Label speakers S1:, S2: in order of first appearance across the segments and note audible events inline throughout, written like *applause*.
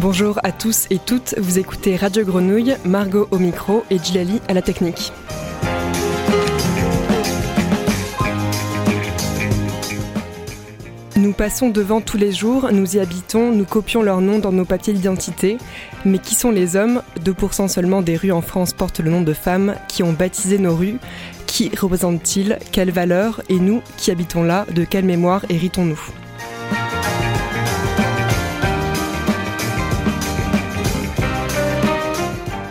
S1: Bonjour à tous et toutes, vous écoutez Radio Grenouille, Margot au micro et Djilali à la technique. Nous passons devant tous les jours, nous y habitons, nous copions leurs noms dans nos papiers d'identité. Mais qui sont les hommes? 2% seulement des rues en France portent le nom de femmes qui ont baptisé nos rues. Qui représentent-ils? Quelles valeurs Et nous, qui habitons là, de quelle mémoire héritons-nous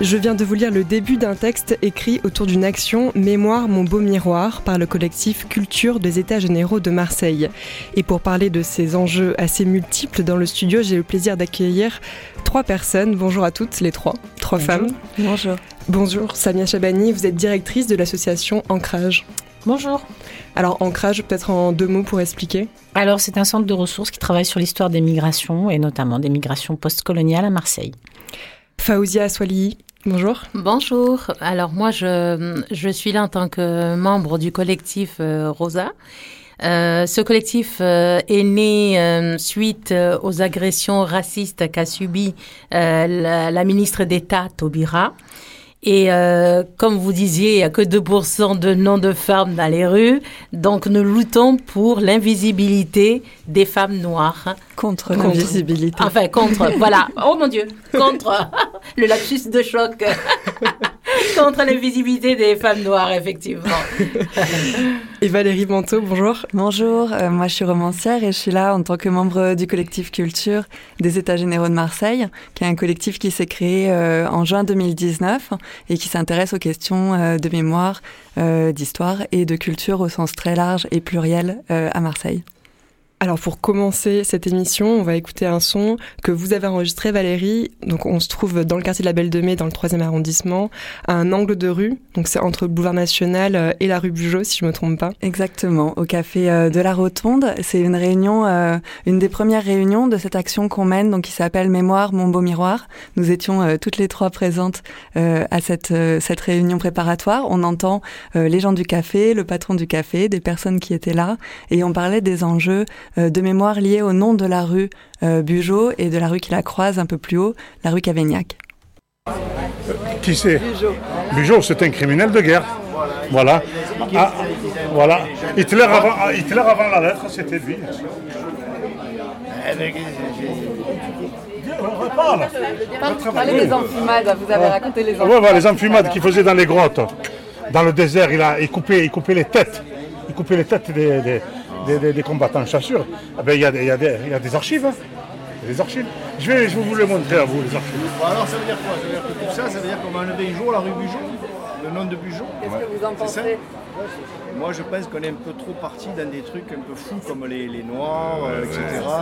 S1: Je viens de vous lire le début d'un texte écrit autour d'une action Mémoire mon beau miroir par le collectif Culture des États généraux de Marseille. Et pour parler de ces enjeux assez multiples dans le studio, j'ai le plaisir d'accueillir trois personnes. Bonjour à toutes les trois, trois femmes.
S2: Bonjour.
S1: Bonjour, Samia Chabani, vous êtes directrice de l'association Ancrage.
S3: Bonjour.
S1: Alors Ancrage, peut-être en deux mots pour expliquer?
S3: Alors c'est un centre de ressources qui travaille sur l'histoire des migrations et notamment des migrations postcoloniales à Marseille.
S1: Faouzia Aswali, Bonjour.
S4: Bonjour. Alors moi, je, je suis là en tant que membre du collectif euh, Rosa. Euh, ce collectif euh, est né euh, suite aux agressions racistes qu'a subi la, la, ministre d'État Taubira. Et euh, comme vous disiez, il n'y a que 2% de noms de femmes dans les rues. Donc nous luttons pour l'invisibilité des femmes noires.
S2: Contre, contre. l'invisibilité.
S4: Enfin, contre, voilà. *laughs* Oh mon Dieu, contre *laughs* le lapsus de choc. *laughs* contre l'invisibilité des femmes noires, effectivement. *laughs*
S1: et Valérie Manteau, bonjour.
S2: Bonjour, euh, moi je suis romancière et je suis là en tant que membre du collectif Culture des États généraux de Marseille, qui est un collectif qui s'est créé euh, en juin 2019 et qui s'intéresse aux questions euh, de mémoire, euh, d'histoire et de culture au sens très large et pluriel euh, à Marseille.
S1: Alors pour commencer cette émission, on va écouter un son que vous avez enregistré Valérie. Donc on se trouve dans le quartier de la Belle de Mai, dans le 3e arrondissement, à un angle de rue. Donc c'est entre le boulevard national euh, et la rue Bugeaud, si je me trompe pas.
S2: Exactement, au café euh, de la Rotonde. C'est une réunion, euh, une des premières réunions de cette action qu'on mène, donc qui s'appelle Mémoire, mon beau miroir. Nous étions toutes les trois présentes à cette, cette réunion préparatoire. On entend les gens du café, le patron du café, des personnes qui étaient là, et on parlait des enjeux de mémoire liée au nom de la rue euh, Bugeaud et de la rue qui la croise un peu plus haut, la rue Cavaignac.
S5: Euh, qui c'est Bugeaud, c'est un criminel de guerre. Voilà. Ah, voilà. Hitler avant, Hitler avant la lettre, c'était lui.
S6: Parle. Parlez des enfumades, vous avez raconté les enfumades.
S5: Ouais, ouais, les enfumades qu'il faisait dans les grottes. Dans le désert, il, a, il, coupait, il coupait les têtes. Il coupait les têtes des, des des, des, des, combattants chasseurs, il ben, y, a, y, y, a des archives. Hein. Des archives. Je vais, je vais vous les montrer à vous, les archives.
S7: Bon, alors ça veut dire quoi? Ça veut dire que tout ça, ça veut dire qu'on va enlever un jour la rue Bugeaud, le nom de Bugeaud.
S6: Qu'est-ce ouais. que vous en pensez?
S7: Moi, je pense qu'on est un peu trop parti dans des trucs un peu fous comme les, les Noirs, euh, etc.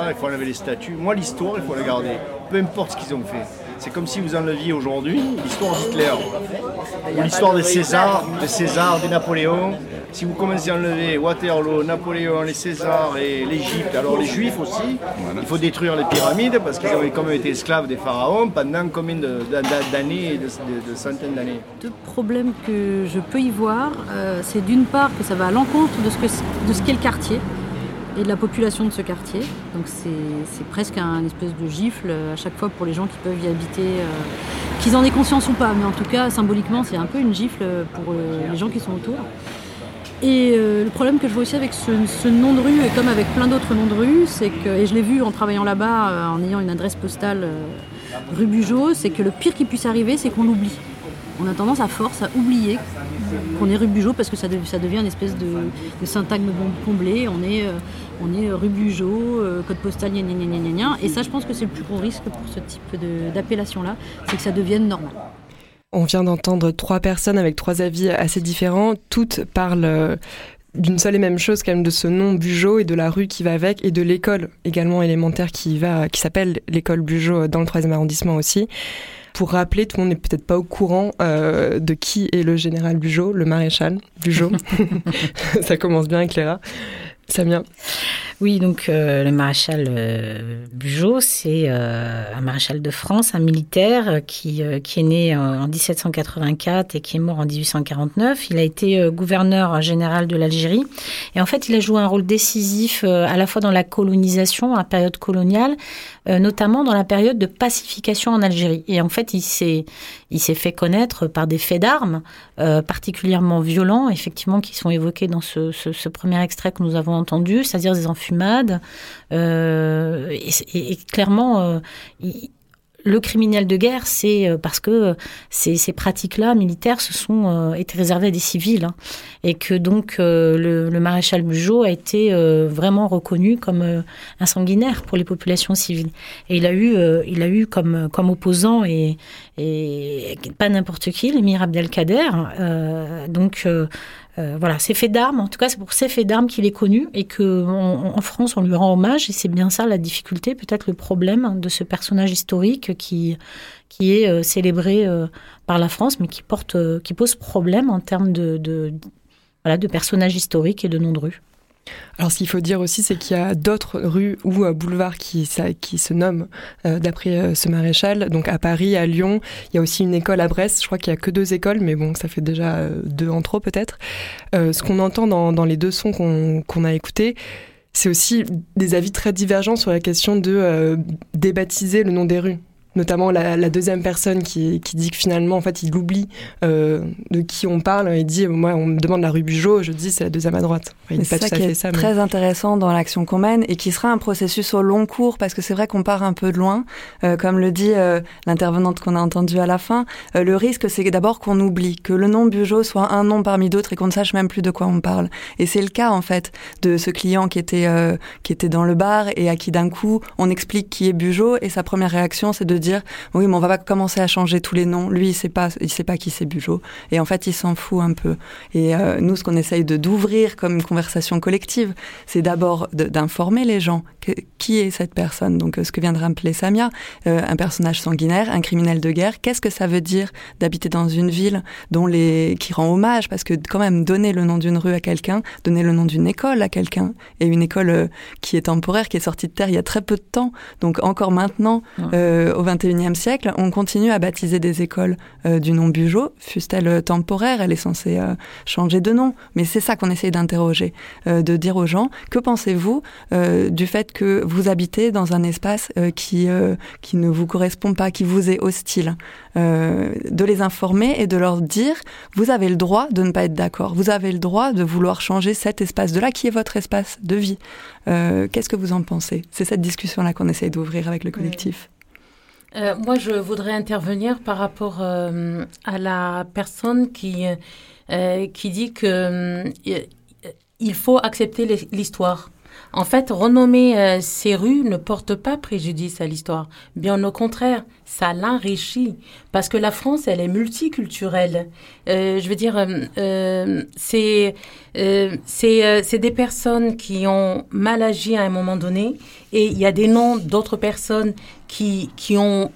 S7: Il faut enlever les statues. Moi, l'histoire, il faut la garder. Peu importe ce qu'ils ont fait. C'est comme si vous enleviez aujourd'hui l'histoire d'Hitler, ou l'histoire de César, de César, de Napoléon. Si vous commencez à enlever Waterloo, Napoléon, les Césars et l'Égypte, alors les Juifs aussi, il faut détruire les pyramides parce qu'ils ont comme été esclaves des pharaons pendant combien d'années et de, de, de centaines d'années.
S8: Deux problèmes que je peux y voir, euh, c'est d'une part que ça va à l'encontre de ce qu'est qu le quartier et de la population de ce quartier. Donc c'est presque un espèce de gifle à chaque fois pour les gens qui peuvent y habiter, euh, qu'ils en aient conscience ou pas. Mais en tout cas, symboliquement, c'est un peu une gifle pour euh, les gens qui sont autour. Et euh, le problème que je vois aussi avec ce, nom de rue, et comme avec plein d'autres noms de rue, c'est que, et je l'ai vu en travaillant là-bas, euh, en ayant une adresse postale euh, rue Bugeaud, c'est que le pire qui puisse arriver, c'est qu'on l'oublie. On a tendance à force à oublier qu'on est rue Bugeaud parce que ça, de, ça, devient une espèce de, de syntagme comblé. On est, euh, on est rue Bugeaud, euh, code postal, gna gna gna gna. Et ça, je pense que c'est le plus gros risque pour ce type d'appellation-là, c'est que ça devienne normal.
S1: On vient d'entendre trois personnes avec trois avis assez différents. Toutes parlent d'une seule et même chose quand même de ce nom Bugeaud et de la rue qui va avec et de l'école également élémentaire qui va qui s'appelle l'école Bugeaud dans le 3e arrondissement aussi. Pour rappeler, tout le monde n'est peut-être pas au courant euh, de qui est le général Bugeaud, le maréchal Bugeaud. *laughs* *laughs* Ça commence bien, Cléra. Samia
S3: Oui, donc euh, le maréchal euh, Bugeaud, c'est euh, un maréchal de France, un militaire qui, qui est né en 1784 et qui est mort en 1849. Il a été gouverneur général de l'Algérie et en fait, il a joué un rôle décisif à la fois dans la colonisation, à la période coloniale, notamment dans la période de pacification en Algérie. Et en fait, il s'est il s'est fait connaître par des faits d'armes particulièrement violents, effectivement, qui sont évoqués dans ce, ce, ce premier extrait que nous avons entendu, c'est-à-dire des enfants fumade. Euh, et, clairement, euh, le criminel de guerre, c'est euh, parce que ces, pratiques-là militaires se sont été réservées à des civils hein, et que donc le, maréchal Bugeaud a été vraiment reconnu comme un sanguinaire pour les populations civiles. Et il a eu, il a eu comme comme opposant et, et pas n'importe qui, l'émir Abdelkader. donc euh, voilà, c'est fait d'armes. En tout cas, c'est pour ces faits d'armes qu'il est connu et que en France, on lui rend hommage. Et c'est bien ça la difficulté, peut-être le problème de ce personnage historique qui qui est euh, célébré euh, par la France, mais qui porte, qui pose problème en termes de, de voilà, de personnage historique et de nom de rue.
S1: Alors, ce qu'il faut dire aussi, c'est qu'il y a d'autres rues ou euh, boulevards qui, se nomment euh, d'après euh, ce maréchal. Donc, à Paris, à Lyon, il y a aussi une école à Brest. Je crois qu'il y a que deux écoles, mais bon, ça fait déjà deux en trop peut-être. ce qu'on entend dans, les deux sons qu'on a écoutés, c'est aussi des avis très divergents sur la question de débaptiser le nom des rues notamment la, deuxième personne qui, dit que finalement, en fait, il oublie euh, de qui on parle et dit, moi, on me demande la rue Bugeaut, je dis c'est la deuxième à droite.
S2: c'est ça qui est très intéressant dans l'action qu'on mène et qui sera un processus au long cours parce que c'est vrai qu'on part un peu de loin, euh, comme le dit euh, l'intervenante qu'on a entendue à la fin. le risque, c'est d'abord qu'on oublie que le nom Bugeaut soit un nom parmi d'autres et qu'on ne sache même plus de quoi on parle. Et c'est le cas en fait de ce client qui était qui était dans le bar et à qui d'un coup on explique qui est Bugeaut et sa première réaction c'est de dire dire oui, mais on va pas commencer à changer tous les noms. Lui, il sait pas, il sait pas qui c'est Bugeaud. Et en fait, il s'en fout un peu. Et euh, nous, ce qu'on essaye de d'ouvrir comme une conversation collective, c'est d'abord d'informer les gens qui est cette personne. Donc, euh, ce que vient de rappeler Samia, euh, un personnage sanguinaire, un criminel de guerre. Qu'est-ce que ça veut dire d'habiter dans une ville dont les qui rend hommage? Parce que quand même donner le nom d'une rue à quelqu'un, donner le nom d'une école à quelqu'un et une école qui est temporaire, qui est sortie de terre il y a très peu de temps. Donc encore maintenant, 21e siècle, on continue à baptiser des écoles euh, du nom Bugeaud, fût-elle temporaire, elle est censée euh, changer de nom. Mais c'est ça qu'on essaye d'interroger, euh, de dire aux gens, que pensez-vous du fait que vous habitez dans un espace qui, qui ne vous correspond pas, qui vous est hostile De les informer et de leur dire, vous avez le droit de ne pas être d'accord, vous avez le droit de vouloir changer cet espace de là qui est votre espace de vie. Qu'est-ce que vous en pensez? C'est cette discussion-là qu'on essaye d'ouvrir avec le collectif.
S4: Euh, moi, je voudrais intervenir par rapport euh, à la personne qui, euh, qui dit que il faut accepter l'histoire. En fait, renommer ces rues ne porte pas préjudice à l'histoire. Bien au contraire, ça l'enrichit. Parce que la France, elle est multiculturelle. je veux dire, c'est c'est des personnes qui ont mal agi à un moment donné et il y a des noms d'autres personnes qui, qui ont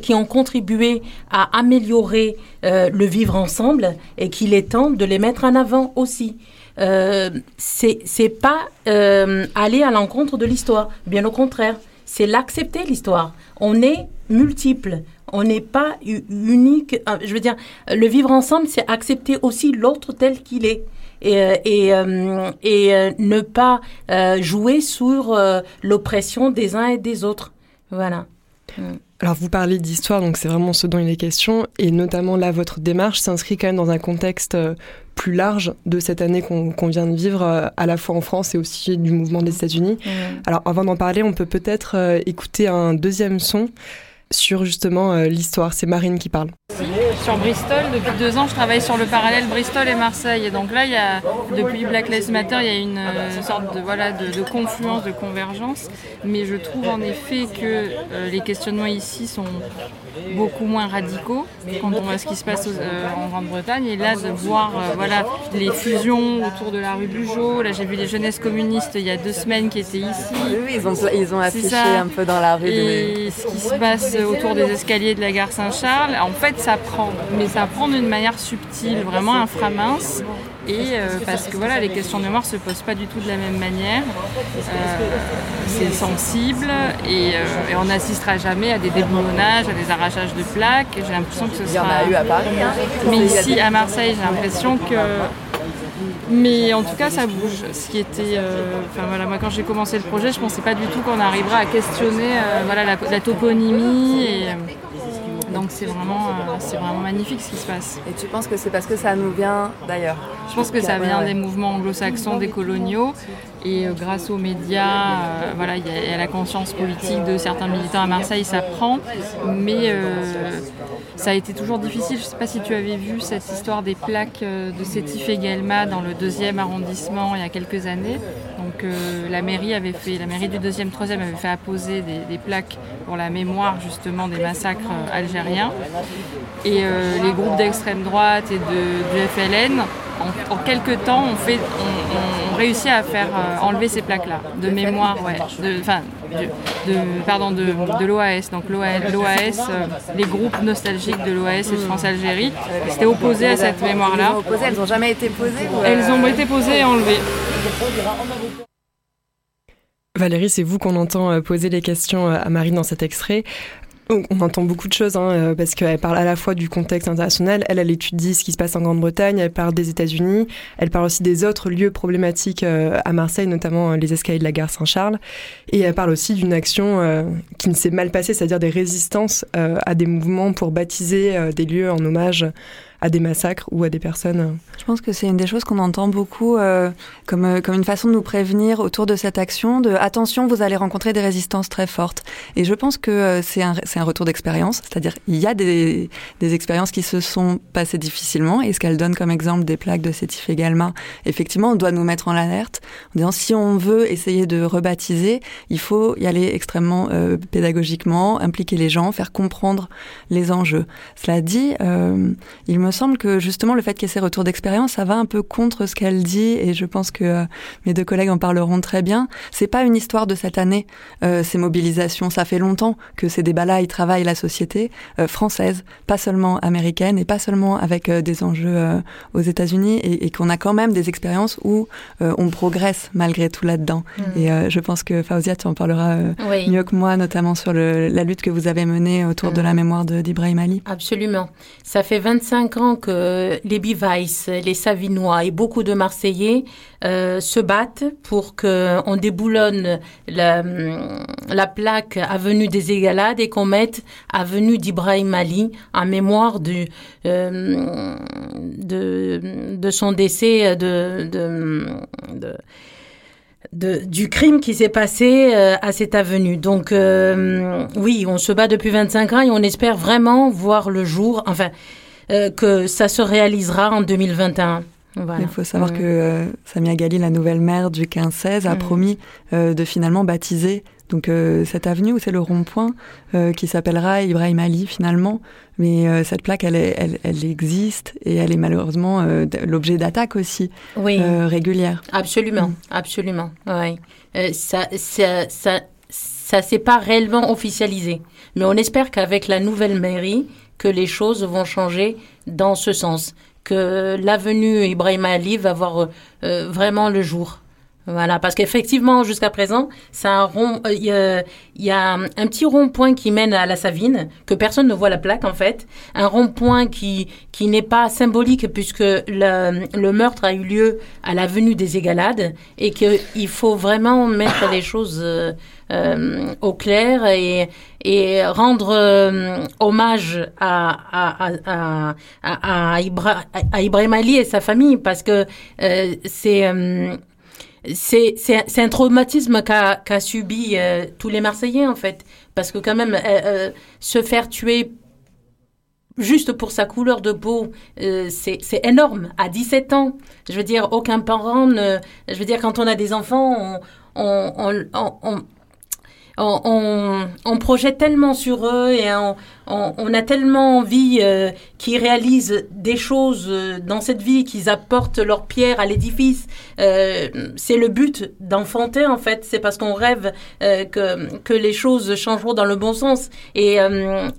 S4: qui ont contribué à améliorer euh, le vivre ensemble et qu'il est temps de les mettre en avant aussi. Euh, c'est pas euh, aller à l'encontre de l'histoire, bien au contraire, c'est l'accepter l'histoire. On est multiple, on n'est pas unique. Euh, je veux dire, le vivre ensemble, c'est accepter aussi l'autre tel qu'il est et, et, et ne pas jouer sur l'oppression des uns et des autres. Voilà.
S1: Mm. Alors vous parlez d'histoire, donc c'est vraiment ce dont il est question, et notamment là, votre démarche s'inscrit quand même dans un contexte euh, plus large de cette année qu'on vient de vivre, euh, à la fois en France et aussi du mouvement des États-Unis. Alors avant d'en parler, on peut peut-être euh, écouter un deuxième son sur justement l'histoire. C'est Marine qui parle.
S9: Sur Bristol, depuis deux ans, je travaille sur le parallèle Bristol et Marseille. Et donc là, il y a, depuis Black Lives Matter, il y a une euh, sorte de, voilà, de, confluence, de convergence. Mais je trouve en effet que euh, les questionnements ici sont beaucoup moins radicaux quand on voit ce qui se passe euh, en Grande-Bretagne. Et là, de voir voilà, les fusions autour de la rue Bugeaud. Là, j'ai vu les jeunesses communistes il y a deux semaines qui étaient ici.
S2: Oui, ils ont, ils ont affiché un peu dans la rue.
S9: Et ce qui se passe autour des escaliers de la gare Saint-Charles, en fait, ça prend mais ça prend d'une manière subtile, vraiment inframince. Et euh, parce que voilà, les questions de mémoire se posent pas du tout de la même manière. Euh, c'est sensible et, on n'assistera jamais à des déboulonnages, à des arrachages de plaques. J'ai l'impression que ce sera.
S6: Il y en a eu à Paris. Hein.
S9: Mais ici, à Marseille, j'ai l'impression que mais en tout cas, ça bouge. Ce qui était, enfin voilà, moi quand j'ai commencé le projet, je pensais pas du tout qu'on arriverait à questionner, voilà, la, la, toponymie et donc c'est vraiment, euh, c'est vraiment magnifique ce qui se passe.
S6: Et tu penses que c'est parce que ça nous vient d'ailleurs?
S9: Je pense que ça vient des mouvements anglo-saxons, des coloniaux, et euh, grâce aux médias, euh, voilà, il y, a la conscience politique de certains militants à Marseille, ça prend, mais ça a été toujours difficile. Je ne sais pas si tu avais vu cette histoire des plaques de Sétif et Guelma dans le deuxième arrondissement il y a quelques années. Donc la mairie avait fait, la mairie du deuxième, troisième avait fait apposer des, plaques pour la mémoire justement des massacres algériens. Et euh, les groupes d'extrême droite et de, du FLN, en, quelques temps, on, fait, on, réussit à faire euh, enlever ces plaques-là, de mémoire, ouais, de, enfin, de, pardon, de, de l'OAS. Donc l'OAS, euh, les groupes nostalgiques de l'OAS et de France Algérie, c'était opposé à cette mémoire-là.
S6: Elles n'ont jamais été posées
S9: Elles ont été posées et enlevées.
S1: Valérie, c'est vous qu'on entend poser les questions à Marine dans cet extrait. *laughs* On entend beaucoup de choses, hein, euh, parce qu'elle parle à la fois du contexte international, elle, elle étudie ce qui se passe en Grande-Bretagne, elle parle des États-Unis, elle parle aussi des autres lieux problématiques euh, à Marseille, notamment euh, les escaliers de la gare Saint-Charles, et elle parle aussi d'une action qui ne s'est mal passée, c'est-à-dire des résistances à des mouvements pour baptiser des lieux en hommage à des massacres ou à des personnes.
S2: Je pense que c'est une des choses qu'on entend beaucoup euh, comme, euh, comme une façon de nous prévenir autour de cette action, de attention, vous allez rencontrer des résistances très fortes. Et je pense que euh, c'est un, un retour d'expérience, c'est-à-dire il y a des, des expériences qui se sont passées difficilement, et ce qu'elle donne comme exemple des plaques de Sétif et Galma, effectivement, on doit nous mettre en alerte, en disant si on veut essayer de rebaptiser, il faut y aller extrêmement pédagogiquement, impliquer les gens, faire comprendre les enjeux. Cela dit, il me semble que justement le fait qu'il y ait ces retours d'expérience, ça va un peu contre ce qu'elle dit et je pense que euh, mes deux collègues en parleront très bien. C'est pas une histoire de cette année, euh, ces mobilisations. Ça fait longtemps que ces débats-là, ils travaillent la société euh, française, pas seulement américaine et pas seulement avec des enjeux aux États-Unis et, qu'on a quand même des expériences où on progresse malgré tout là-dedans. Mm. Et je pense que Fauzia, tu en parleras mieux que moi, notamment sur le, la lutte que vous avez menée autour de mm. la mémoire d'Ibrahim Ali.
S4: Absolument. Ça fait 25 ans que les Bivaïs, les Savinois et beaucoup de Marseillais euh, se battent pour qu'on déboulonne la, la, plaque Avenue des Égalades et qu'on mette Avenue d'Ibrahim Ali en mémoire du, euh, de, de, son décès de, de du crime qui s'est passé euh, à cette avenue. Donc oui, on se bat depuis 25 ans et on espère vraiment voir le jour. Enfin, euh, que ça se réalisera en 2021.
S2: Il faut savoir que euh, Samia Gali, la nouvelle maire du 15-16, a mm. promis euh, de finalement baptiser donc cette avenue où c'est le rond-point qui s'appellera Ibrahim Ali finalement. Mais cette plaque, elle, elle, elle, existe et elle est malheureusement l'objet d'attaques aussi oui. régulières.
S4: Absolument, mm. absolument. Ouais. ça, ça, ça, ça s'est pas réellement officialisé, mais on espère qu'avec la nouvelle mairie, que les choses vont changer dans ce sens, que l'avenue Ibrahim Ali va voir euh, vraiment le jour. Voilà, parce qu'effectivement, jusqu'à présent, c'est un rond, euh, il y, a un petit rond-point qui mène à la Savine, que personne ne voit la plaque en fait, un rond-point qui qui n'est pas symbolique puisque le, le, meurtre a eu lieu à l'avenue des Égalades et qu'il faut vraiment mettre les choses euh, euh, au clair et, rendre euh, hommage à, à, à, à, à, Ibrahim Ali et sa famille parce que euh, c'est c'est, c'est, un traumatisme qu'a, qu'a subi tous les Marseillais en fait parce que quand même se faire tuer juste pour sa couleur de peau, c'est, c'est énorme. À 17 ans, je veux dire, aucun parent ne... Je veux dire, quand on a des enfants, on, on, projette tellement sur eux et on, on a tellement envie euh, qu'ils réalisent des choses euh, dans cette vie, qu'ils apportent leur pierre à l'édifice. Euh, c'est le but d'enfanter en fait. C'est parce qu'on rêve que, que les choses changeront dans le bon sens. Et,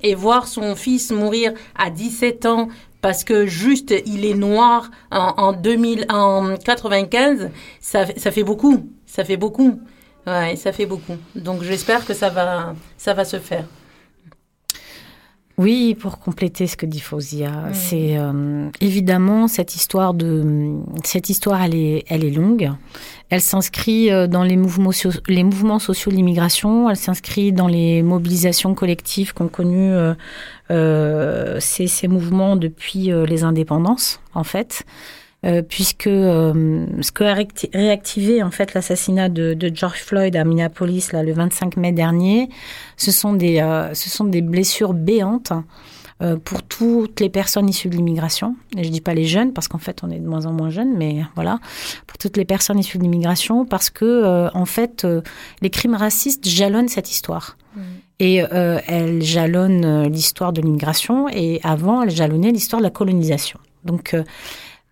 S4: et voir son fils mourir à 17 ans parce que juste il est noir en, en 2000, en 95, ça, ça fait beaucoup. Ça fait beaucoup. Ouais, ça fait beaucoup. Donc j'espère que ça va, ça va se faire.
S3: Oui, pour compléter ce que dit Fausia, c'est euh, évidemment cette histoire de cette histoire, elle est, elle est longue. Elle s'inscrit euh, dans les mouvements, les mouvements sociaux de l'immigration. Elle s'inscrit dans les mobilisations collectives qu'ont connues euh, ces, ces, mouvements depuis les indépendances, en fait. Euh, puisque euh, ce que a réactivé en fait l'assassinat de, de, George Floyd à Minneapolis là, le 25 mai dernier, ce sont des, euh, ce sont des blessures béantes pour toutes les personnes issues de l'immigration. Et je dis pas les jeunes parce qu'en fait on est de moins en moins jeunes, mais voilà, pour toutes les personnes issues de l'immigration parce que en fait les crimes racistes jalonnent cette histoire. Mmh. Et euh, elles jalonnent l'histoire de l'immigration et avant elles jalonnaient l'histoire de la colonisation. Donc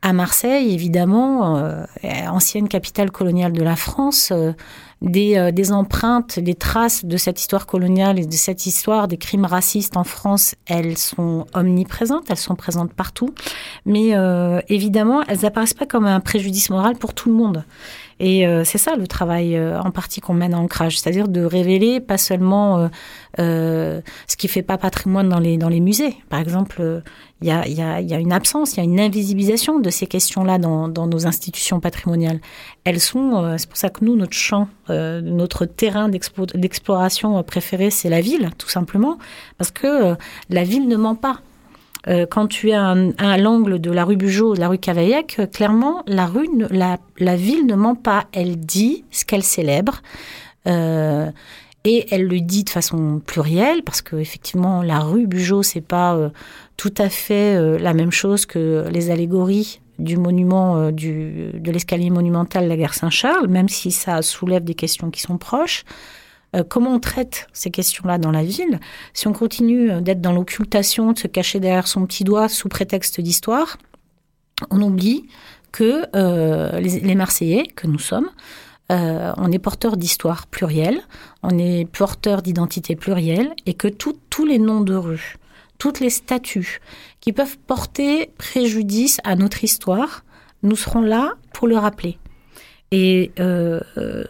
S3: à Marseille, évidemment, euh, ancienne capitale coloniale de la France, euh, des, euh, des, empreintes, des traces de cette histoire coloniale et de cette histoire des crimes racistes en France, elles sont omniprésentes, elles sont présentes partout. Mais évidemment, elles apparaissent pas comme un préjudice moral pour tout le monde. Et euh, c'est ça le travail euh, en partie qu'on mène à Ancrage, c'est-à-dire de révéler pas seulement euh, ce qui fait pas patrimoine dans les, dans les musées. Par exemple, il y a, y, a, y a, une absence, il y a une invisibilisation de ces questions-là dans, dans, nos institutions patrimoniales. Elles sont, c'est pour ça que nous, notre champ, notre terrain d'exploration préféré, c'est la ville, tout simplement, parce que la ville ne ment pas. Euh, quand tu es à, l'angle de la rue Bugeaud, de la rue Cavaillec, euh, clairement, la, rue, la, ville ne ment pas. Elle dit ce qu'elle célèbre. Euh, et elle le dit de façon plurielle parce que effectivement la rue Bugeaud c'est pas euh, tout à fait la même chose que les allégories du monument du, de l'escalier monumental de la gare Saint-Charles même si ça soulève des questions qui sont proches euh, comment on traite ces questions-là dans la ville? Si on continue euh, d'être dans l'occultation, de se cacher derrière son petit doigt sous prétexte d'histoire, on oublie que euh, les, Marseillais, que nous sommes, on est porteur d'histoire plurielle, on est porteur d'identité plurielle, et que tous les noms de rues, toutes les statues qui peuvent porter préjudice à notre histoire, nous serons là pour le rappeler. Et euh,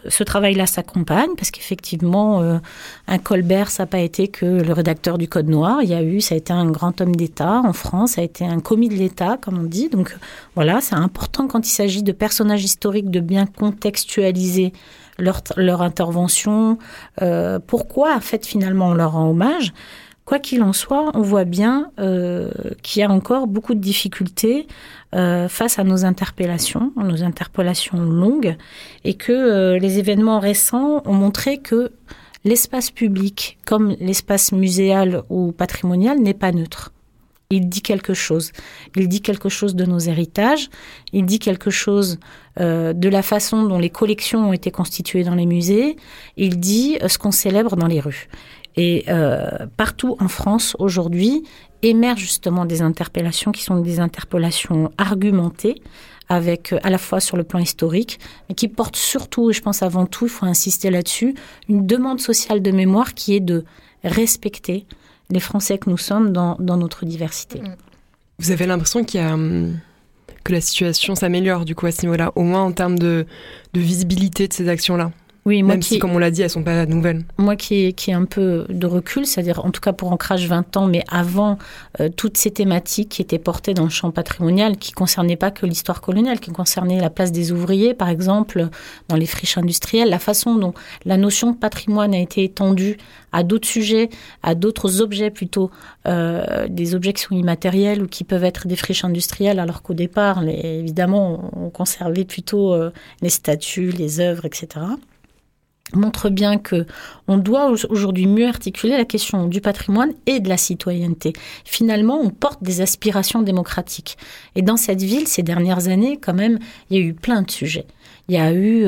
S3: ce travail-là s'accompagne parce qu'effectivement, euh, un Colbert, ça n'a pas été que le rédacteur du Code Noir. Il y a eu, ça a été un grand homme d'État en France, ça a été un commis de l'État, comme on dit. Donc voilà, c'est important quand il s'agit de personnages historiques de bien contextualiser leur, leur intervention. Euh, pourquoi, en fait, finalement, on leur rend hommage? Quoi qu'il en soit, on voit bien euh, qu'il y a encore beaucoup de difficultés euh, face à nos interpellations, nos interpellations longues, et que euh, les événements récents ont montré que l'espace public, comme l'espace muséal ou patrimonial, n'est pas neutre. Il dit quelque chose. Il dit quelque chose de nos héritages. Il dit quelque chose de la façon dont les collections ont été constituées dans les musées. Il dit ce qu'on célèbre dans les rues. Et euh, partout en France aujourd'hui émergent justement des interpellations qui sont des interpellations argumentées avec euh, à la fois sur le plan historique, mais qui portent surtout, et je pense avant tout, il faut insister là-dessus, une demande sociale de mémoire qui est de respecter les Français que nous sommes dans, dans notre diversité.
S1: Vous avez l'impression qu'il y a hum, que la situation s'améliore du coup à ce niveau-là, au moins en termes de, de visibilité de ces actions-là?
S3: Oui,
S1: moi Même si, comme on l'a dit, elles sont pas nouvelles.
S3: Moi qui ai, qui ai un peu de recul, c'est-à-dire en tout cas pour Ancrage 20 ans, mais avant euh, toutes ces thématiques qui étaient portées dans le champ patrimonial, qui concernaient pas que l'histoire coloniale, qui concernaient la place des ouvriers, par exemple, dans les friches industrielles, la façon dont la notion de patrimoine a été étendue à d'autres sujets, à d'autres objets plutôt, euh, des objets qui sont immatériels ou qui peuvent être des friches industrielles, alors qu'au départ, les, évidemment, on conservait plutôt euh, les statues, les œuvres, etc montre bien que on doit aujourd'hui mieux articuler la question du patrimoine et de la citoyenneté. Finalement, on porte des aspirations démocratiques. Et dans cette ville, ces dernières années, quand même, il y a eu plein de sujets. Il y a eu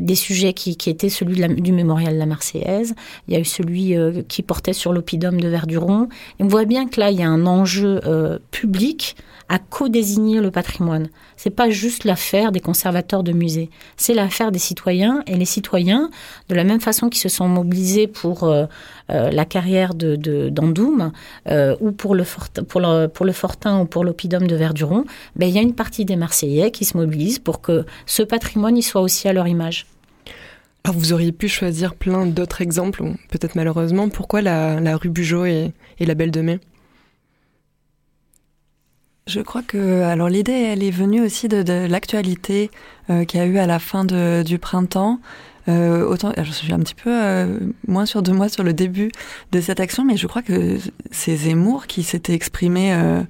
S3: des sujets qui, étaient celui du mémorial de la Marseillaise, il y a eu celui qui portait sur l'oppidum de Verduron. Et on voit bien que là, il y a un enjeu public à co-désigner le patrimoine. C'est pas juste l'affaire des conservateurs de musées, c'est l'affaire des citoyens et les citoyens, de la même façon qu'ils se sont mobilisés pour euh, euh, la carrière de, d'Andoum euh, ou pour le Fortin ou pour l'Oppidum de Verduron, ben, il y a une partie des Marseillais qui se mobilisent pour que ce patrimoine y soit aussi à leur image.
S1: Alors vous auriez pu choisir plein d'autres exemples, peut-être malheureusement. Pourquoi la, rue Bugeaud et la Belle de Mai?
S2: Je crois que alors l'idée elle est venue aussi de, de l'actualité euh, qu'il y a eu à la fin de, du printemps. Euh, autant, je suis un petit peu euh, moins sûr de moi sur le début de cette action, mais je crois que c'est Zemmour qui s'était exprimé. Euh,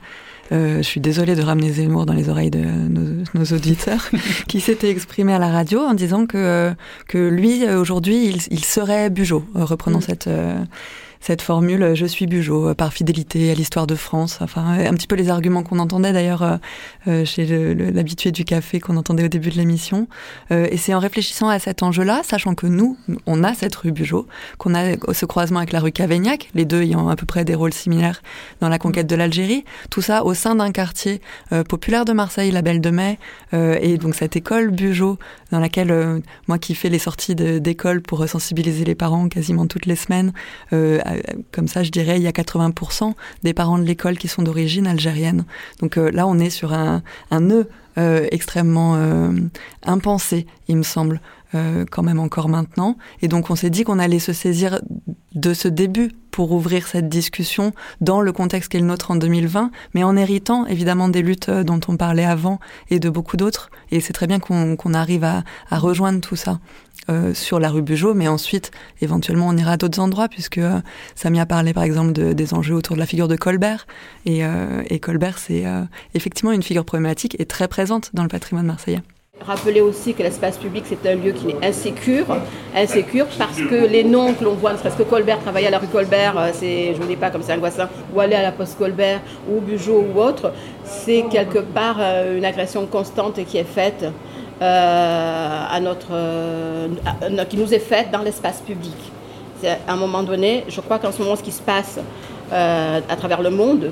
S2: euh, je suis désolée de ramener Zemmour dans les oreilles de nos, nos auditeurs, *laughs* qui s'était exprimé à la radio en disant que que lui aujourd'hui il, il serait Bugeaud, reprenant mm. cette cette formule euh, je suis Bugeaud euh, par fidélité à l'histoire de France. Enfin, un petit peu les arguments qu'on entendait d'ailleurs euh, chez l'habitué du café qu'on entendait au début de l'émission. et c'est en réfléchissant à cet enjeu-là, sachant que nous, on a cette rue Bugeaud, qu'on a ce croisement avec la rue Cavaignac, les deux ayant à peu près des rôles similaires dans la conquête de l'Algérie. Tout ça au sein d'un quartier populaire de Marseille, la Belle de Mai, et donc cette école Bugeaud dans laquelle moi qui fais les sorties d'école pour sensibiliser les parents quasiment toutes les semaines comme ça, je dirais, il y a 80% des parents de l'école qui sont d'origine algérienne. Donc euh, là, on est sur un, un nœud euh, extrêmement euh, impensé, il me semble, quand même encore maintenant. Et donc on s'est dit qu'on allait se saisir de ce début pour ouvrir cette discussion dans le contexte qu'est le nôtre en 2020, mais en héritant évidemment des luttes dont on parlait avant et de beaucoup d'autres. Et c'est très bien qu'on arrive à, rejoindre tout ça. Euh, sur la rue Bugeaud, mais ensuite, éventuellement, on ira à d'autres endroits, puisque euh, Samy a parlé, par exemple, de, des enjeux autour de la figure de Colbert. Et, euh, Colbert, c'est euh, effectivement une figure problématique et très présente dans le patrimoine marseillais.
S10: Rappelez aussi que l'espace public, c'est un lieu qui est insécure, insécure parce que les noms que l'on voit, ne serait-ce que Colbert, travailler à la rue Colbert, c'est, je ne dis pas comme c'est angoissant, ou aller à la poste Colbert, ou Bugeaud ou autre, c'est quelque part une agression constante qui est faite euh, à notre, euh, qui nous est faite dans l'espace public. À un moment donné, je crois qu'en ce moment, ce qui se passe euh, à travers le monde,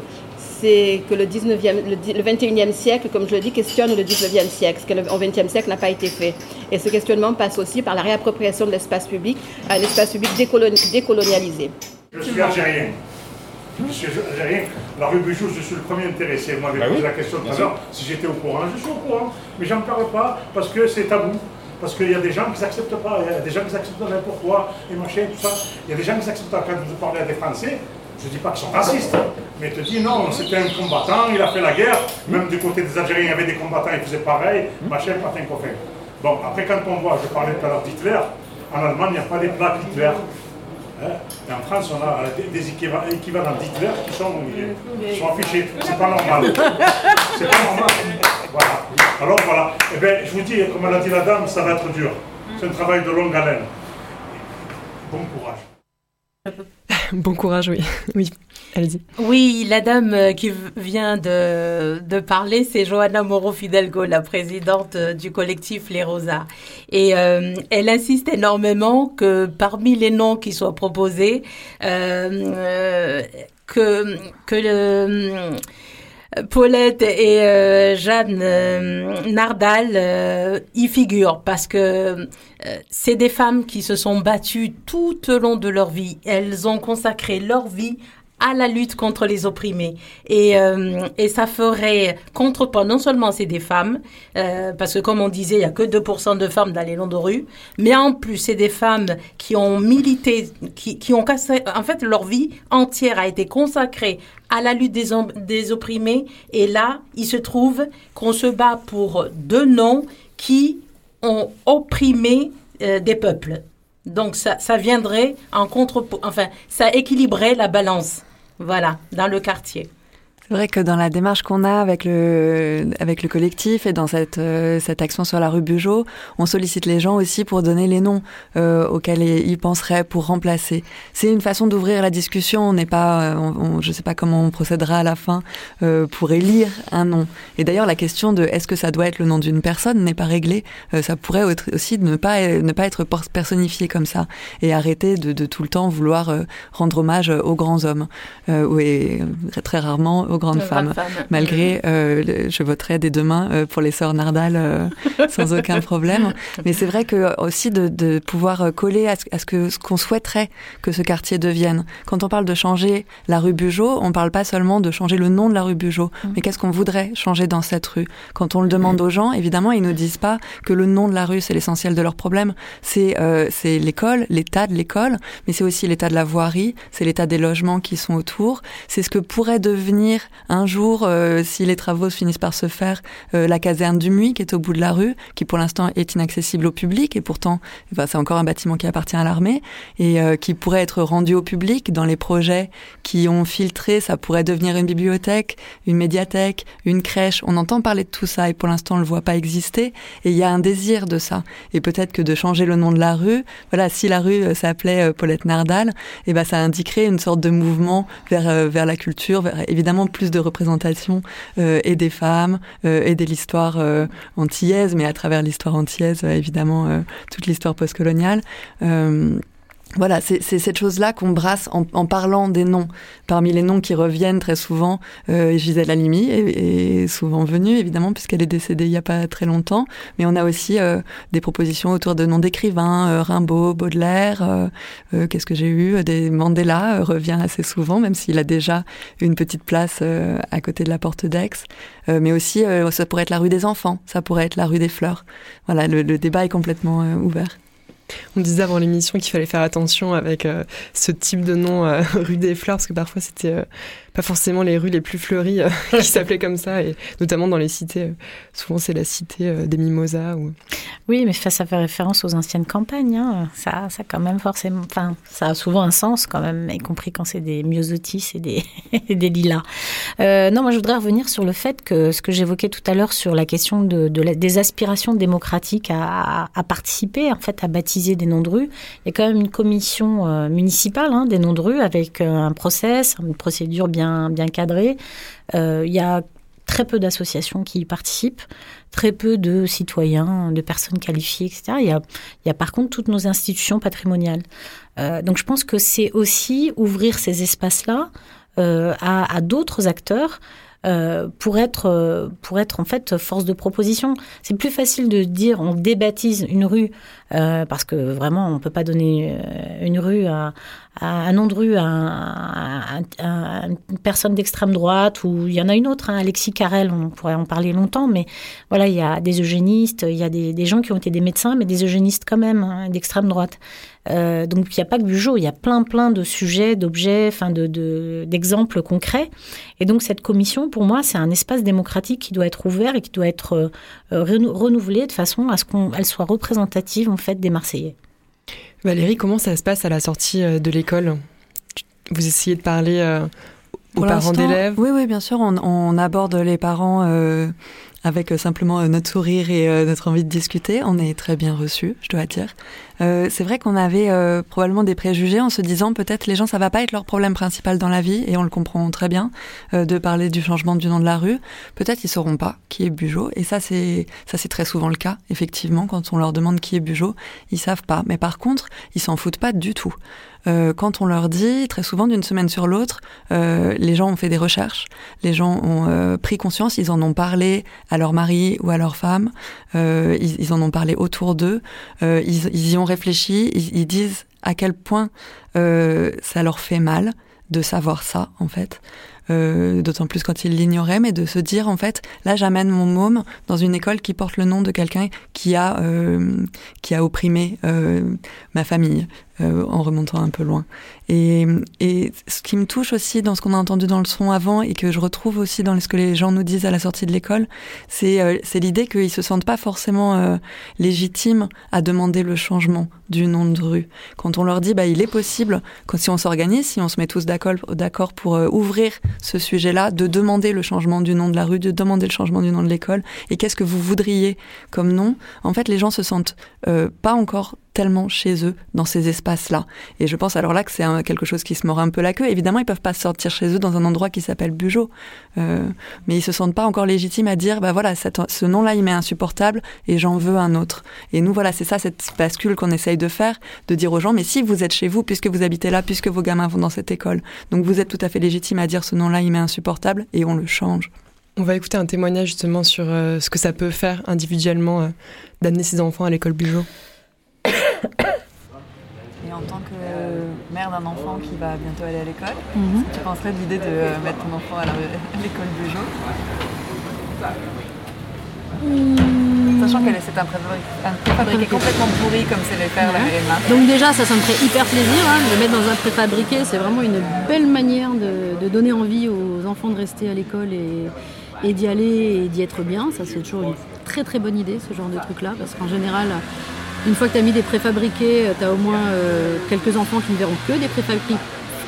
S10: c'est que le, 19e, le, 21e siècle, comme je le dis, questionne le 19e siècle, ce qui au 20e siècle n'a pas été fait. Et ce questionnement passe aussi par la réappropriation de l'espace public, un espace public décolonialisé.
S5: Je suis algérien. Je suis algérien. La rue Bugeaud, je suis le premier intéressé. Vous m'avez bah posé la question tout à l'heure si j'étais au courant. Je suis au courant, mais j'en parle pas parce que c'est tabou. Parce qu'il y a des gens qui n'acceptent pas, il y a des gens qui n'acceptent pas pourquoi, et machin, tout ça. Il y a des gens qui n'acceptent pas quand vous parlez à des Français. Je ne dis pas qu'ils sont racistes, mais te dis non, c'était un combattant, il a fait la guerre, même du côté des Algériens, il y avait des combattants, ils faisaient pareil, machin, patin, copain. Bon, après quand on voit, je parlais tout à l'heure d'Hitler, en Allemagne, il n'y a pas des plaques Hitler. Hein? Et en France, on a des équivalents d'Hitler qui sont, sont affichés. C'est pas normal. C'est pas normal. Voilà. Alors voilà. Eh bien, je vous dis, comme l'a dit la dame, ça va être dur. C'est un travail de longue haleine. Bon courage. *laughs*
S1: bon courage, oui. *laughs* oui.
S4: Oui, la dame euh, qui vient de, parler, c'est Johanna Moro Fidalgo, la présidente euh, du collectif Les Rosas. Et euh, elle insiste énormément que parmi les noms qui soient proposés, que le, Paulette et Jeanne Nardal y figurent parce que c'est des femmes qui se sont battues tout au long de leur vie. Elles ont consacré leur vie à la lutte contre les opprimés. Et, euh, et ça ferait contrepoids, non seulement c'est des femmes, euh, parce que comme on disait, il n'y a que 2% de femmes dans les longs de mais en plus, c'est des femmes qui ont milité, qui, qui ont cassé, en fait, leur vie entière a été consacrée à la lutte des, des opprimés. Et là, il se trouve qu'on se bat pour deux noms qui ont opprimé euh, des peuples. Donc ça, ça viendrait en contre, enfin ça équilibrerait la balance. Voilà, dans le quartier.
S2: C'est vrai que dans la démarche qu'on a avec le, collectif et dans cette, euh, cette action sur la rue Bugeaud, on sollicite les gens aussi pour donner les noms euh, auxquels ils penseraient pour remplacer. C'est une façon d'ouvrir la discussion. On n'est pas, euh, je ne sais pas comment on procédera à la fin pour élire un nom. Et d'ailleurs, la question de est-ce que ça doit être le nom d'une personne n'est pas réglée. ça pourrait aussi ne pas, être personnifié comme ça et arrêter de, tout le temps vouloir rendre hommage aux grands hommes très rarement aux grandes femmes. Malgré, euh, je voterai dès demain euh, pour les sœurs Nardal euh, sans *laughs* aucun problème. Mais c'est vrai que aussi de, de pouvoir coller à ce, à ce que ce qu'on souhaiterait que ce quartier devienne. Quand on parle de changer la rue Bugeaud, on parle pas seulement de changer le nom de la rue Bugeaud, mm. mais qu'est-ce qu'on voudrait changer dans cette rue? Quand on le demande aux gens, évidemment, ils nous disent pas que le nom de la rue c'est l'essentiel de leur problème. C'est c'est l'école, l'état de l'école, mais c'est aussi l'état de la voirie, c'est l'état des logements qui sont autour, c'est ce que pourrait devenir un jour, euh, si les travaux finissent par se faire, euh, la caserne du Muy, qui est au bout de la rue, qui pour l'instant est inaccessible au public, et pourtant, c'est encore un bâtiment qui appartient à l'armée, et euh, qui pourrait être rendu au public dans les projets qui ont filtré, ça pourrait devenir une bibliothèque, une médiathèque, une crèche. On entend parler de tout ça, et pour l'instant, on le voit pas exister, et il y a un désir de ça. Et peut-être que de changer le nom de la rue, voilà, si la rue s'appelait Paulette Nardal, et ben ça indiquerait une sorte de mouvement vers vers la culture, évidemment plus de représentation euh, et des femmes euh, et de l'histoire euh, antillaise, mais à travers l'histoire antillaise, évidemment, toute l'histoire postcoloniale. Voilà, c'est cette chose-là qu'on brasse en, en, parlant des noms. Parmi les noms qui reviennent très souvent, euh, Gisèle Halimi est, est, souvent venue, évidemment, puisqu'elle est décédée il n'y a pas très longtemps. Mais on a aussi euh, des propositions autour de noms d'écrivains, euh, Rimbaud, Baudelaire, euh, euh, qu'est-ce que j'ai eu des Mandela revient assez souvent, même s'il a déjà une petite place à côté de la porte d'Aix. mais aussi, ça pourrait être la rue des enfants, ça pourrait être la rue des fleurs. Voilà, le, le débat est complètement ouvert.
S1: On disait avant l'émission qu'il fallait faire attention avec euh, ce type de nom euh, *laughs* rue des Fleurs, parce que parfois c'était euh, pas forcément les rues les plus fleuries *laughs* qui s'appelaient comme ça, et notamment dans les cités. souvent c'est la cité des Mimosas. Ou...
S3: Oui, mais ça, fait référence aux anciennes campagnes. Hein. Ça, ça quand même forcément, enfin, ça a souvent un sens quand même, y compris quand c'est des myosotis et des, *laughs* des lilas. non, moi je voudrais revenir sur le fait que ce que j'évoquais tout à l'heure sur la question de, des aspirations démocratiques à, à participer, en fait, à bâtir des noms de rue. Il y a quand même une commission euh, municipale hein, des noms de rue avec euh, un process, une procédure bien, bien cadrée. Euh, il y a très peu d'associations qui y participent, très peu de citoyens, de personnes qualifiées, etc. Il y a, par contre toutes nos institutions patrimoniales. donc je pense que c'est aussi ouvrir ces espaces-là à, à d'autres acteurs euh, pour être euh, pour être en fait force de proposition. C'est plus facile de dire on débaptise une rue euh, parce que vraiment on peut pas donner une rue à, à, une personne d'extrême droite ou il y en a une autre, hein, Alexis Carrel, on pourrait en parler longtemps, mais voilà il y a des eugénistes, il y a des, des gens qui ont été des médecins, mais des eugénistes quand même hein, d'extrême droite. Euh, donc il n'y a pas que Bugeaud, il y a plein plein de sujets, d'objets, enfin de d'exemples concrets. Et donc cette commission, pour moi, c'est un espace démocratique qui doit être ouvert et qui doit être euh, euh, renouvelé de façon à ce qu'elle soit représentative en fait des Marseillais.
S1: Valérie, comment ça se passe à la sortie de l'école? Vous essayez de parler aux parents d'élèves?
S2: Oui, oui, bien sûr. On, on aborde les parents avec euh, simplement euh, notre sourire et euh, notre envie de discuter. On est très bien reçus, je dois dire. Euh, c'est vrai qu'on avait probablement des préjugés en se disant peut-être les gens ça va pas être leur problème principal dans la vie et on le comprend très bien de parler du changement du nom de la rue. Peut-être ils sauront pas qui est Bugeaud et ça c'est ça c'est très souvent le cas effectivement quand on leur demande qui est Bugeaud, ils savent pas. Mais par contre ils s'en foutent pas du tout. Euh, quand on leur dit, très souvent d'une semaine sur l'autre, euh, les gens ont fait des recherches, les gens ont euh, pris conscience, ils en ont parlé à leur mari ou à leur femme, ils, en ont parlé autour d'eux, ils, y ont réfléchi, ils, disent à quel point ça leur fait mal de savoir ça en fait. D'autant plus quand il l'ignorait, mais de se dire en fait, là j'amène mon môme dans une école qui porte le nom de quelqu'un qui a qui a opprimé ma famille. Euh, en remontant un peu loin. Et, ce qui me touche aussi dans ce qu'on a entendu dans le son avant et que je retrouve aussi dans ce que les gens nous disent à la sortie de l'école, c'est euh, l'idée qu'ils se sentent pas forcément euh, légitimes à demander le changement du nom de rue. Quand on leur dit, bah, il est possible, quand, si on s'organise, si on se met tous d'accord pour ouvrir ce sujet-là, de demander le changement du nom de la rue, de demander le changement du nom de l'école, et qu'est-ce que vous voudriez comme nom, en fait, les gens se sentent pas encore tellement chez eux dans ces espaces-là. Et je pense alors là que c'est quelque chose qui se mord un peu la queue. Évidemment, ils peuvent pas sortir chez eux dans un endroit qui s'appelle Bugeaud, euh, mais ils se sentent pas encore légitimes à dire, bah voilà, ce nom-là, il m'est insupportable et j'en veux un autre. Et nous, voilà, c'est ça cette bascule qu'on essaye de faire, de dire aux gens, mais si vous êtes chez vous, puisque vous habitez là, puisque vos gamins vont dans cette école, donc vous êtes tout à fait légitime à dire ce nom-là, il m'est insupportable et on le change.
S1: On va écouter un témoignage justement sur euh, ce que ça peut faire individuellement euh, d'amener ses enfants à l'école Bugeaud.
S2: Et en tant que mère d'un enfant qui va bientôt aller à l'école, mhm. tu penserais de l'idée de euh, mettre ton enfant à l'école du jour hmm. Sachant qu'elle est un préfabriqué, complètement pourri comme c'est le faire la Emma.
S8: Donc déjà ça, ça me ferait hyper plaisir hein, de le mettre dans un préfabriqué. C'est vraiment une belle manière de, donner envie aux enfants de rester à l'école et, et d'y aller et d'y être bien. Ça c'est toujours une très très bonne idée ce genre de truc là parce qu'en général une fois que tu as mis des préfabriqués, euh, tu as au moins euh, quelques enfants qui ne verront que des préfabriqués,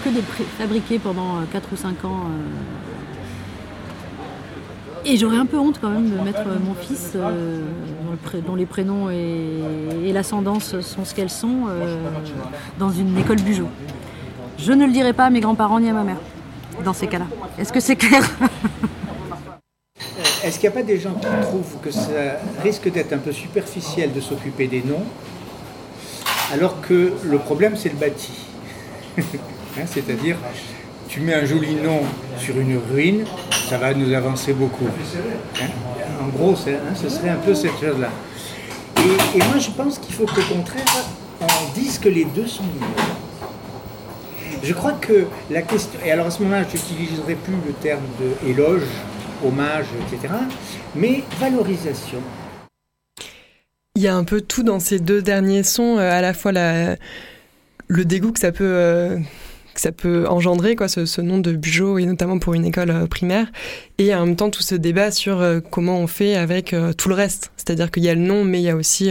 S8: que des préfabriqués pendant 4 euh, ou 5 ans. Et j'aurais un peu honte quand même de mettre mon fils, dont, les prénoms et, l'ascendance sont ce qu'elles sont, dans une école Bugeaud. Je ne le dirai pas à mes grands-parents ni à ma mère, dans ces cas-là. Est-ce que c'est clair? *laughs*
S11: Est-ce qu'il n'y a pas des gens qui trouvent que ça risque d'être un peu superficiel de s'occuper des noms, alors que le problème c'est le bâti *laughs* hein, C'est-à-dire, tu mets un joli nom sur une ruine, ça va nous avancer beaucoup. Hein. en gros, hein, ce serait un peu cette chose-là. Et, moi je pense qu'il faut qu'au contraire, on dise que les deux sont mieux. Je crois que la question. Et alors à ce moment-là, je n'utiliserai plus le terme de éloge, hommage, etc. Mais valorisation.
S1: Il y a un peu tout dans ces deux derniers sons, euh, à la fois le dégoût que ça peut, euh, engendrer, ce, nom de Bugeaud, et notamment pour une école euh, primaire, et en même temps tout ce débat sur comment on fait avec tout le reste. C'est-à-dire qu'il y a le nom, mais il y a aussi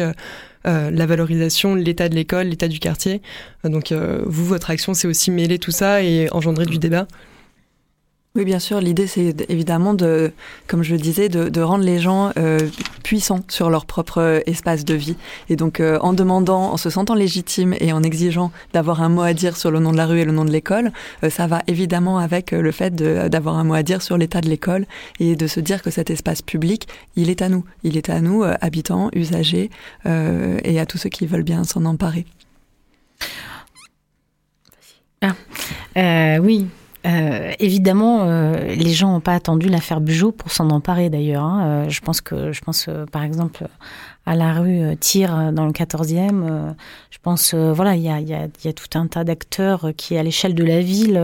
S1: la valorisation, l'état de l'école, l'état du quartier. donc vous, votre action, c'est aussi mêler tout ça et engendrer du débat.
S2: Oui, bien sûr. L'idée, c'est évidemment de, comme je le disais, de, rendre les gens euh, puissants sur leur propre euh, espace de vie. Et donc, euh, en demandant, en se sentant légitime et en exigeant d'avoir un mot à dire sur le nom de la rue et le nom de l'école, ça va évidemment avec le fait d'avoir un mot à dire sur l'état de l'école et de se dire que cet espace public, il est à nous. Il est à nous, habitants, usagers, et à tous ceux qui veulent bien s'en emparer.
S3: Ah, oui, euh, évidemment, euh, les gens n'ont pas attendu l'affaire Bugeaud pour s'en emparer d'ailleurs. Hein. Euh, je pense que, je pense par exemple à la rue Tire dans le 14e. je pense, voilà, il y a, y, a, y a, tout un tas d'acteurs qui, à l'échelle de la ville,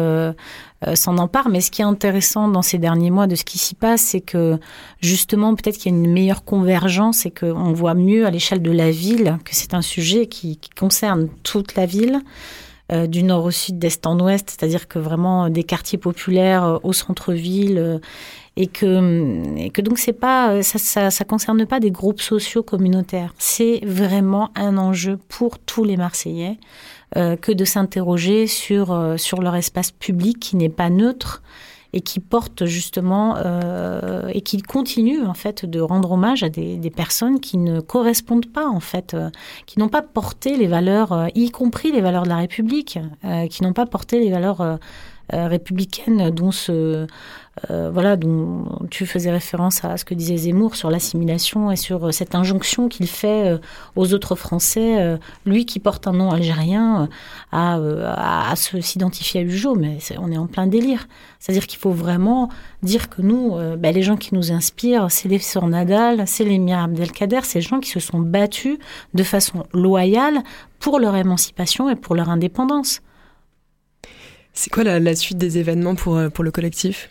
S3: s'en emparent. Mais ce qui est intéressant dans ces derniers mois de ce qui s'y passe, c'est que justement, peut-être qu'il y a une meilleure convergence et qu'on voit mieux à l'échelle de la ville que c'est un sujet qui, qui concerne toute la ville. Euh, du nord au sud, d'est en ouest, c'est-à-dire que vraiment des quartiers populaires euh, au centre-ville euh, et que et que donc c'est pas ça, ça, ça concerne pas des groupes sociaux communautaires. C'est vraiment un enjeu pour tous les Marseillais que de s'interroger sur sur leur espace public qui n'est pas neutre et qui porte justement euh, et qui continue en fait de rendre hommage à des, des personnes qui ne correspondent pas en fait, euh, qui n'ont pas porté les valeurs, euh, y compris les valeurs de la République, euh, qui n'ont pas porté les valeurs euh, républicaines dont ce euh, voilà, dont tu faisais référence à ce que disait Zemmour sur l'assimilation et sur euh, cette injonction qu'il fait euh, aux autres Français, lui qui porte un nom algérien, à, à, s'identifier à Hugo, mais on est en plein délire. C'est-à-dire qu'il faut vraiment dire que nous, bah, les gens qui nous inspirent, c'est les sœurs Nadal, c'est les Abdelkader, c'est les gens qui se sont battus de façon loyale pour leur émancipation et pour leur indépendance.
S1: C'est quoi la, la, suite des événements pour, pour le collectif?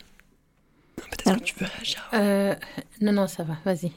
S1: Peut-être que tu peux réagir.
S4: Euh, non, non, ça va, vas-y.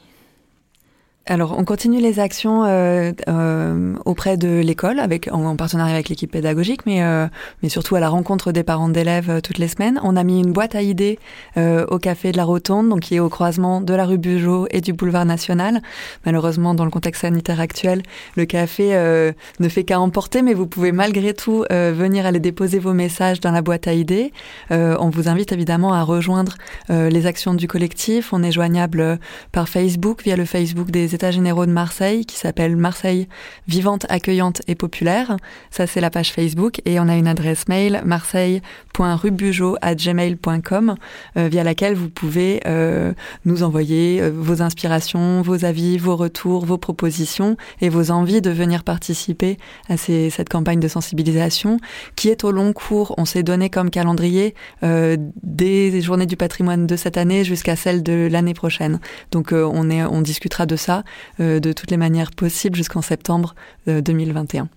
S2: Alors, on continue les actions euh, euh, auprès de l'école, avec en, partenariat avec l'équipe pédagogique, mais euh, mais surtout à la rencontre des parents d'élèves euh, toutes les semaines. On a mis une boîte à idées euh, au café de la Rotonde, donc qui est au croisement de la rue Bugeaud et du boulevard National. Malheureusement, dans le contexte sanitaire actuel, le café euh, ne fait qu'à emporter, mais vous pouvez malgré tout venir aller déposer vos messages dans la boîte à idées. on vous invite évidemment à rejoindre les actions du collectif. On est joignable par Facebook via le Facebook des États généraux de Marseille qui s'appelle Marseille vivante, accueillante et populaire. Ça, c'est la page Facebook et on a une adresse mail marseille.rubujo@gmail.com euh, via laquelle vous pouvez euh, nous envoyer euh, vos inspirations, vos avis, vos retours, vos propositions et vos envies de venir participer à cette campagne de sensibilisation qui est au long cours. On s'est donné comme calendrier euh, des journées du patrimoine de cette année jusqu'à celle de l'année prochaine. Donc on, est, on discutera de ça euh, de toutes les manières possibles jusqu'en septembre 2021.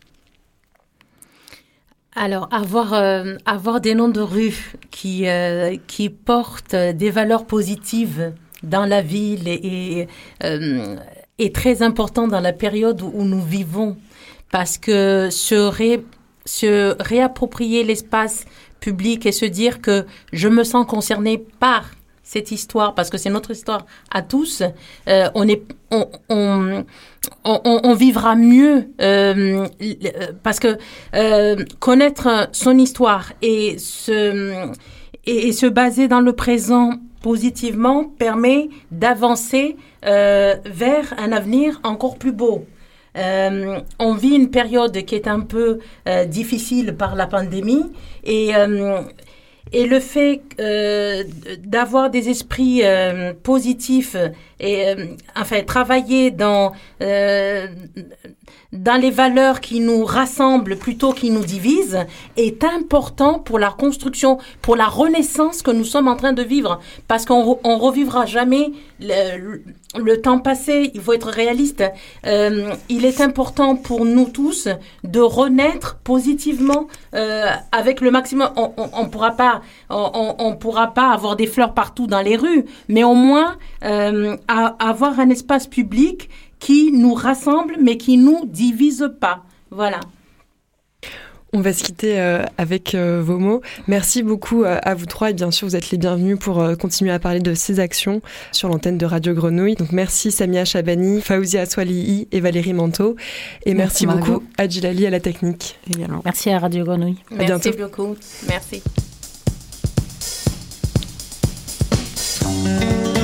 S4: Alors, avoir, euh, avoir des noms de rues qui, euh, qui portent des valeurs positives dans la ville euh, est très important dans la période où nous vivons parce que se, ré, se réapproprier l'espace public et se dire que je me sens concerné par cette histoire, parce que c'est notre histoire à tous, euh, on, vivra mieux euh, parce que euh, connaître son histoire et se, baser dans le présent positivement permet d'avancer euh, vers un avenir encore plus beau. Euh, on vit une période qui est un peu euh, difficile par la pandémie et et le fait euh, d'avoir des esprits euh, positifs et euh, enfin travailler dans euh, dans les valeurs qui nous rassemblent plutôt qui nous divisent est important pour la construction, pour la renaissance que nous sommes en train de vivre. Parce qu'on on revivra jamais le, le, temps passé. Il faut être réaliste. Euh, il est important pour nous tous de renaître positivement euh, avec le maximum. On, on pourra pas, on, on, pourra pas avoir des fleurs partout dans les rues, mais au moins euh, à, avoir un espace public qui nous rassemble mais qui nous divise pas. Voilà.
S1: On va se quitter euh, avec euh, vos mots. Merci beaucoup euh, à vous trois et bien sûr vous êtes les bienvenus pour euh, continuer à parler de ces actions sur l'antenne de Radio Grenouille. Donc merci Samia Chabani, Faouzia Swalihi et Valérie Manteau et merci, merci beaucoup à Djilali à la technique
S3: également. Merci à Radio Grenouille.
S4: À merci bientôt. beaucoup. Merci.
S12: Música